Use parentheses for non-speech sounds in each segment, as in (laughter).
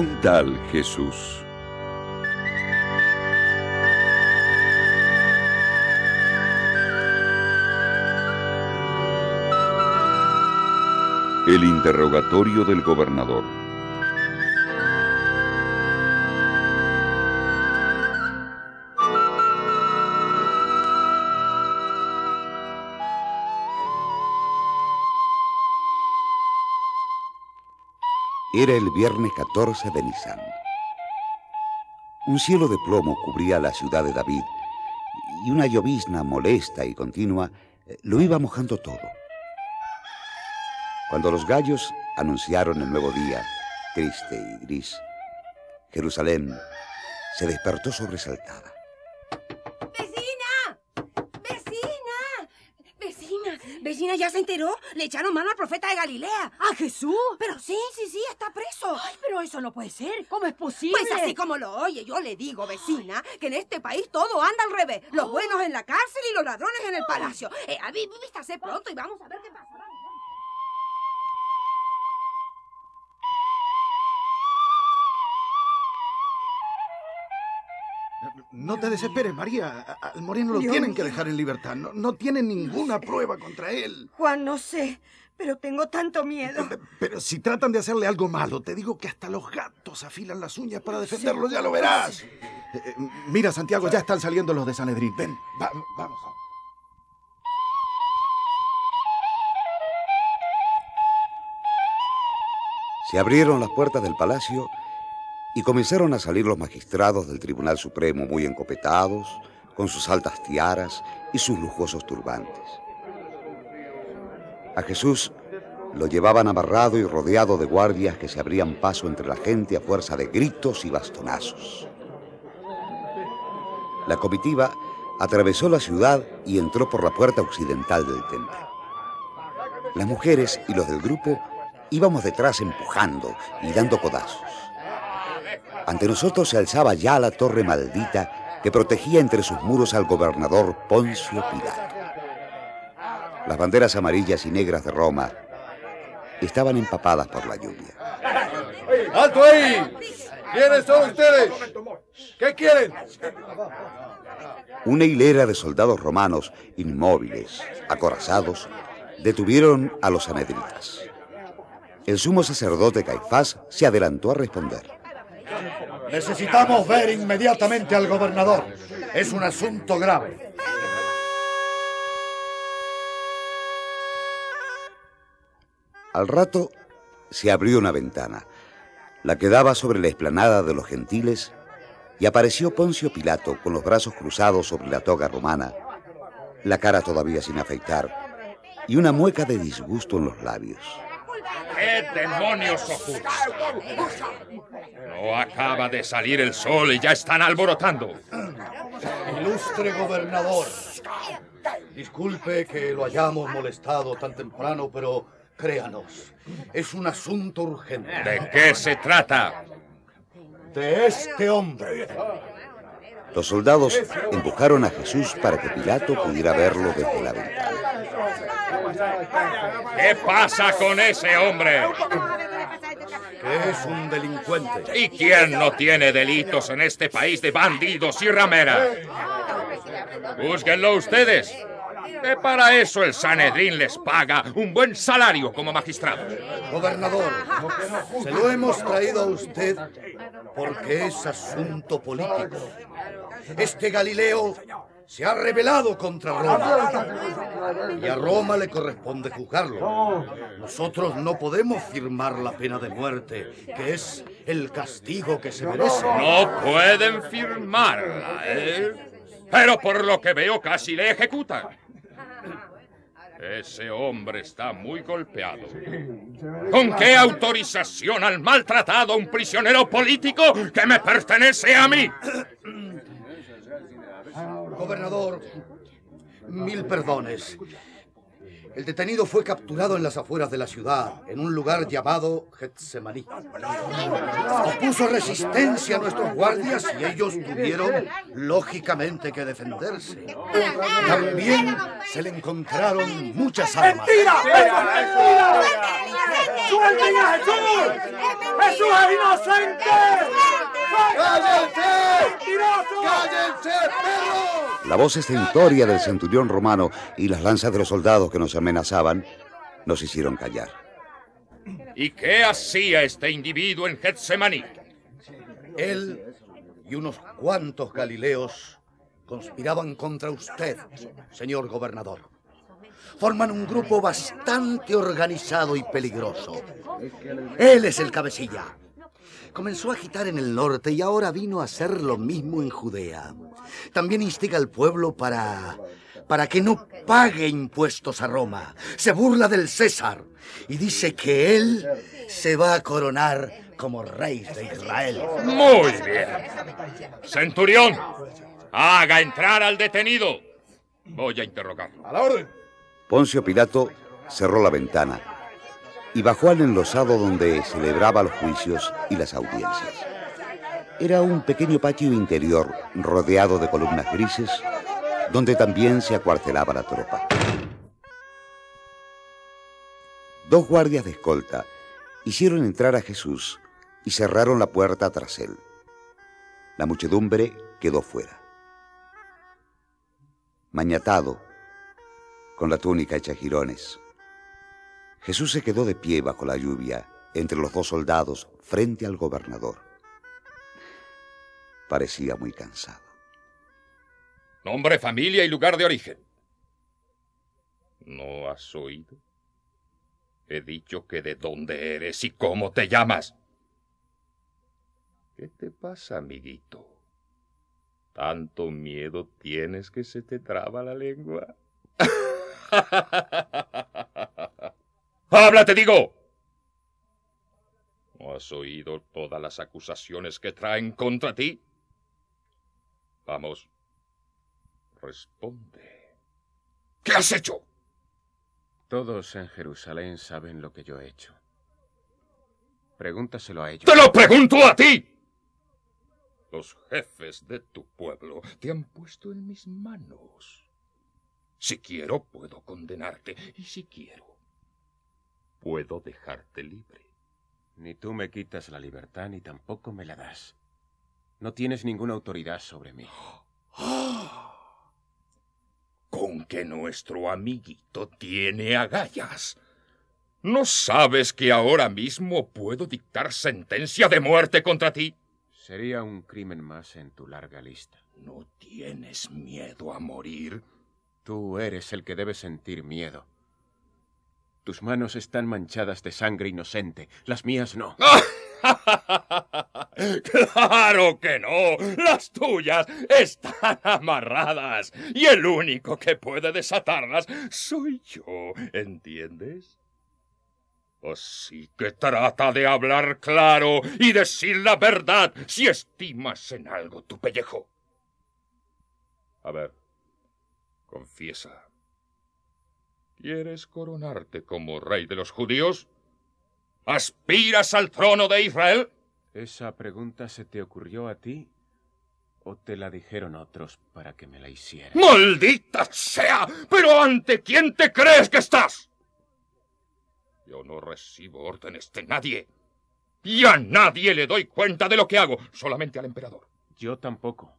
Un tal Jesús. El interrogatorio del gobernador. Era el viernes 14 de Nisan. Un cielo de plomo cubría la ciudad de David y una llovizna molesta y continua eh, lo iba mojando todo. Cuando los gallos anunciaron el nuevo día, triste y gris, Jerusalén se despertó sobresaltada. ¿Ya se enteró? Le echaron mano al profeta de Galilea. ¿A Jesús? Pero sí, sí, sí, está preso. Ay, pero eso no puede ser. ¿Cómo es posible? Pues así como lo oye, yo le digo, vecina, que en este país todo anda al revés. Los oh. buenos en la cárcel y los ladrones en el palacio. Eh, a mí, vístase pronto y vamos a ver qué pasa. No te desesperes, María. Al moreno lo tienen que dejar en libertad. No, no tienen ninguna prueba contra él. Juan, no sé, pero tengo tanto miedo. Pero, si tratan de hacerle algo malo, te digo que hasta los gatos afilan las uñas para defenderlo, ya lo verás. Eh, eh, mira, Santiago, ya están saliendo los de Sanedrín. Ven, vamos. Se abrieron las puertas del palacio y comenzaron a salir los magistrados del Tribunal Supremo muy encopetados, con sus altas tiaras y sus lujosos turbantes. A Jesús lo llevaban amarrado y rodeado de guardias que se abrían paso entre la gente a fuerza de gritos y bastonazos. La comitiva atravesó la ciudad y entró por la puerta occidental del templo. Las mujeres y los del grupo íbamos detrás empujando y dando codazos. Ante nosotros se alzaba ya la torre maldita que protegía entre sus muros al gobernador Poncio Pilato. Las banderas amarillas y negras de Roma estaban empapadas por la lluvia. ¡Alto ahí! ¿Quiénes son ustedes? ¿Qué quieren? Una hilera de soldados romanos inmóviles, acorazados, detuvieron a los sanedritas. El sumo sacerdote Caifás se adelantó a responder. Necesitamos ver inmediatamente al gobernador. Es un asunto grave. Al rato se abrió una ventana, la que daba sobre la explanada de los gentiles, y apareció Poncio Pilato con los brazos cruzados sobre la toga romana, la cara todavía sin afeitar, y una mueca de disgusto en los labios. ¿Qué demonios ocurre? No acaba de salir el sol y ya están alborotando. Ilustre gobernador, disculpe que lo hayamos molestado tan temprano, pero créanos, es un asunto urgente. ¿De qué se trata? De este hombre. Los soldados empujaron a Jesús para que Pilato pudiera verlo desde la ventana. ¿Qué pasa con ese hombre? Que es un delincuente. ¿Y quién no tiene delitos en este país de bandidos y rameras? Júzguenlo ustedes. Que para eso el Sanedrín les paga un buen salario como magistrados. Gobernador, se lo hemos traído a usted porque es asunto político. Este Galileo se ha rebelado contra Roma. Y a Roma le corresponde juzgarlo. Nosotros no podemos firmar la pena de muerte, que es el castigo que se merece. No pueden firmarla, ¿eh? Pero por lo que veo casi le ejecutan. Ese hombre está muy golpeado. ¿Con qué autorización han maltratado a un prisionero político que me pertenece a mí? (coughs) Gobernador, mil perdones. El detenido fue capturado en las afueras de la ciudad, en un lugar llamado Getsemaní. Opuso resistencia a nuestros guardias y ellos tuvieron, lógicamente, que defenderse. También se le encontraron muchas armas. ¡Mentira! ¡Suelten a Jesús! ¡Jesús es inocente! ¡Cállense! ¡Cállense, perros! La voz estentoria del centurión romano y las lanzas de los soldados que nos amenazaban nos hicieron callar. ¿Y qué hacía este individuo en Getsemaní? Él y unos cuantos galileos conspiraban contra usted, señor gobernador. Forman un grupo bastante organizado y peligroso. Él es el cabecilla. Comenzó a agitar en el norte y ahora vino a hacer lo mismo en Judea. También instiga al pueblo para para que no pague impuestos a Roma. Se burla del César y dice que él se va a coronar como rey de Israel. Muy bien. Centurión, haga entrar al detenido. Voy a interrogarlo. A la orden. Poncio Pilato cerró la ventana y bajó al enlosado donde celebraba los juicios y las audiencias. Era un pequeño patio interior rodeado de columnas grises donde también se acuartelaba la tropa. Dos guardias de escolta hicieron entrar a Jesús y cerraron la puerta tras él. La muchedumbre quedó fuera. Mañatado, con la túnica hecha jirones, Jesús se quedó de pie bajo la lluvia entre los dos soldados frente al gobernador. Parecía muy cansado. Nombre, familia y lugar de origen. ¿No has oído? He dicho que de dónde eres y cómo te llamas. ¿Qué te pasa, amiguito? ¿Tanto miedo tienes que se te traba la lengua? (laughs) ¡Habla, te digo! ¿No has oído todas las acusaciones que traen contra ti? Vamos, responde. ¿Qué has hecho? Todos en Jerusalén saben lo que yo he hecho. Pregúntaselo a ellos. ¡Te lo pregunto a ti! Los jefes de tu pueblo te han puesto en mis manos. Si quiero, puedo condenarte. Y si quiero, puedo dejarte libre. Ni tú me quitas la libertad, ni tampoco me la das. No tienes ninguna autoridad sobre mí. (gasps) Con que nuestro amiguito tiene agallas. ¿No sabes que ahora mismo puedo dictar sentencia de muerte contra ti? Sería un crimen más en tu larga lista. ¿No tienes miedo a morir? Tú eres el que debe sentir miedo. Tus manos están manchadas de sangre inocente, las mías no. (laughs) ¡Claro que no! Las tuyas están amarradas y el único que puede desatarlas soy yo, ¿entiendes? Así que trata de hablar claro y decir la verdad si estimas en algo tu pellejo. A ver, confiesa. ¿Quieres coronarte como rey de los judíos? ¿Aspiras al trono de Israel? ¿Esa pregunta se te ocurrió a ti o te la dijeron otros para que me la hicieras? ¡Maldita sea! ¿Pero ante quién te crees que estás? Yo no recibo órdenes de nadie. Y a nadie le doy cuenta de lo que hago, solamente al emperador. Yo tampoco.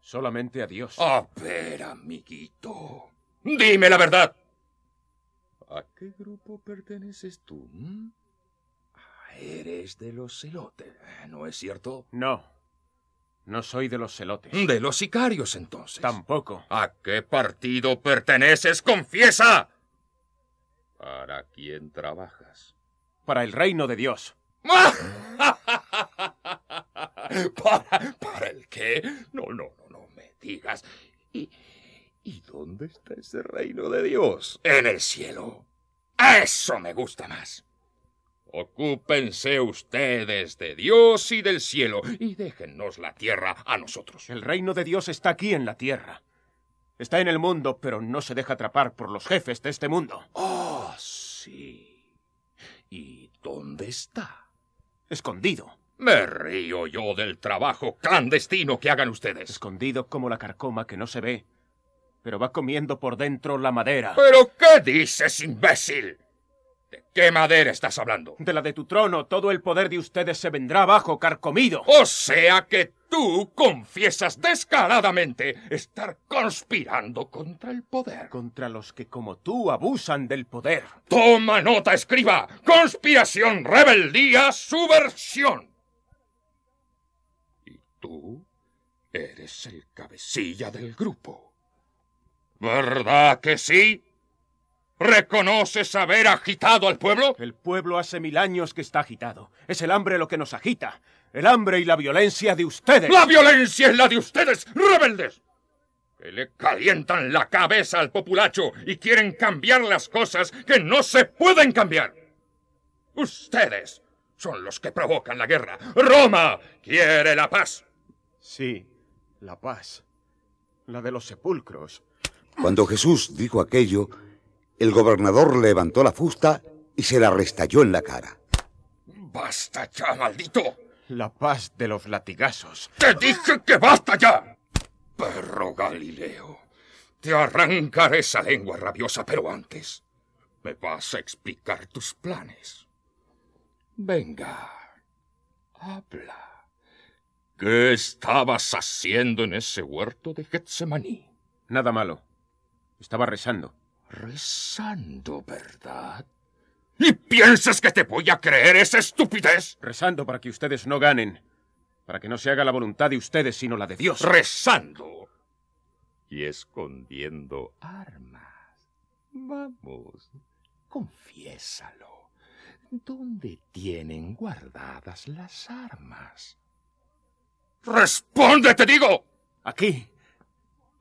Solamente a Dios. A ver, amiguito. Dime la verdad. ¿A qué grupo perteneces tú? mm? Ah, Eres de los celotes, ¿no es cierto? No. No soy de los celotes. De los sicarios, entonces. Tampoco. ¿A qué partido perteneces? ¡Confiesa! ¿Para quién trabajas? Para el reino de Dios. (laughs) ¿Para, ¿Para el qué? No, no, no, no me digas. ¿Y, ¿Y dónde está ese reino de Dios? En el cielo. Eso me gusta más. Ocúpense ustedes de Dios y del cielo y déjennos la tierra a nosotros. El reino de Dios está aquí en la tierra. Está en el mundo, pero no se deja atrapar por los jefes de este mundo. Oh, sí. ¿Y dónde está? Escondido. Me río yo del trabajo clandestino que hagan ustedes. Escondido como la carcoma que no se ve, pero va comiendo por dentro la madera. ¿Pero qué dices, imbécil? ¿De qué madera estás hablando? De la de tu trono, todo el poder de ustedes se vendrá abajo, carcomido. O sea que tú confiesas descaradamente estar conspirando contra el poder. Contra los que como tú abusan del poder. Toma nota, escriba. Conspiración, rebeldía, subversión. Y tú eres el cabecilla del grupo. ¿Verdad que sí? ¿Reconoces haber agitado al pueblo? El pueblo hace mil años que está agitado. Es el hambre lo que nos agita. El hambre y la violencia de ustedes. ¡La violencia es la de ustedes, rebeldes! Que le calientan la cabeza al populacho y quieren cambiar las cosas que no se pueden cambiar. Ustedes son los que provocan la guerra. Roma quiere la paz. Sí, la paz. La de los sepulcros. Cuando Jesús dijo aquello, el gobernador levantó la fusta y se la restalló en la cara. ¡Basta ya, maldito! La paz de los latigazos. ¡Te dije que basta ya! Perro Galileo, te arrancaré esa lengua rabiosa, pero antes me vas a explicar tus planes. Venga, habla. ¿Qué estabas haciendo en ese huerto de Getsemaní? Nada malo. Estaba rezando. Rezando, ¿verdad? ¿Y piensas que te voy a creer esa estupidez? Rezando para que ustedes no ganen. Para que no se haga la voluntad de ustedes, sino la de Dios. Rezando. Y escondiendo armas. Vamos, confiésalo. ¿Dónde tienen guardadas las armas? ¡Responde, te digo! Aquí.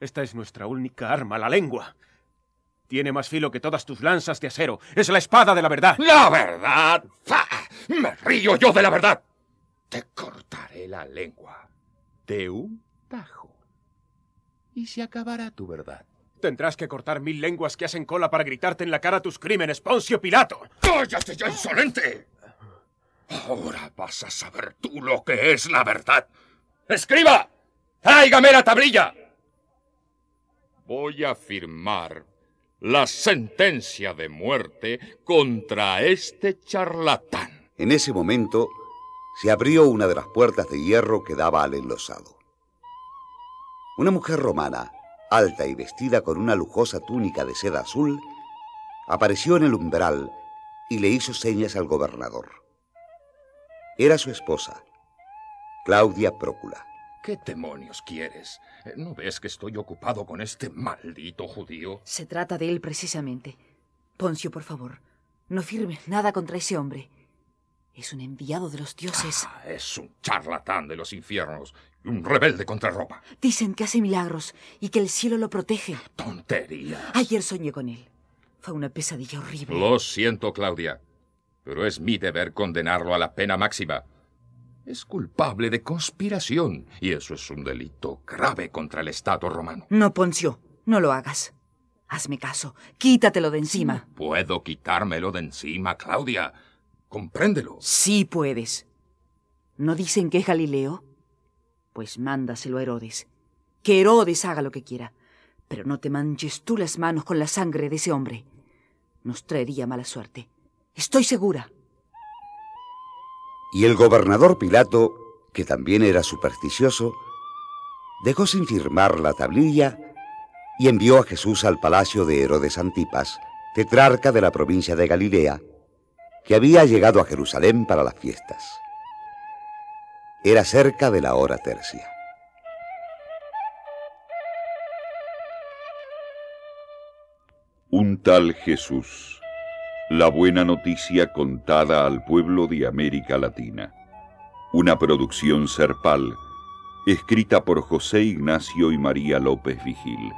Esta es nuestra única arma, la lengua. Tiene más filo que todas tus lanzas de acero. Es la espada de la verdad. ¡La verdad! ¡Fa! ¡Me río yo de la verdad! Te cortaré la lengua de un tajo. Y se acabará tu verdad. Tendrás que cortar mil lenguas que hacen cola para gritarte en la cara tus crímenes, Poncio Pilato. ¡Cállate ya, insolente! Ahora vas a saber tú lo que es la verdad. ¡Escriba! ¡Tráigame la tablilla! Voy a firmar la sentencia de muerte contra este charlatán. En ese momento se abrió una de las puertas de hierro que daba al enlosado. Una mujer romana, alta y vestida con una lujosa túnica de seda azul, apareció en el umbral y le hizo señas al gobernador. Era su esposa, Claudia Prócula. ¿Qué demonios quieres? ¿No ves que estoy ocupado con este maldito judío? Se trata de él precisamente. Poncio, por favor, no firmes nada contra ese hombre. Es un enviado de los dioses. Ah, es un charlatán de los infiernos y un rebelde contra Roma. Dicen que hace milagros y que el cielo lo protege. Tontería. Ayer soñé con él. Fue una pesadilla horrible. Lo siento, Claudia, pero es mi deber condenarlo a la pena máxima. Es culpable de conspiración y eso es un delito grave contra el Estado romano. No, Poncio, no lo hagas. Hazme caso, quítatelo de encima. No puedo quitármelo de encima, Claudia. Compréndelo. Sí puedes. ¿No dicen que es Galileo? Pues mándaselo a Herodes. Que Herodes haga lo que quiera. Pero no te manches tú las manos con la sangre de ese hombre. Nos traería mala suerte. Estoy segura. Y el gobernador Pilato, que también era supersticioso, dejó sin firmar la tablilla y envió a Jesús al palacio de Herodes Antipas, tetrarca de la provincia de Galilea, que había llegado a Jerusalén para las fiestas. Era cerca de la hora tercia. Un tal Jesús. La buena noticia contada al pueblo de América Latina. Una producción serpal, escrita por José Ignacio y María López Vigil.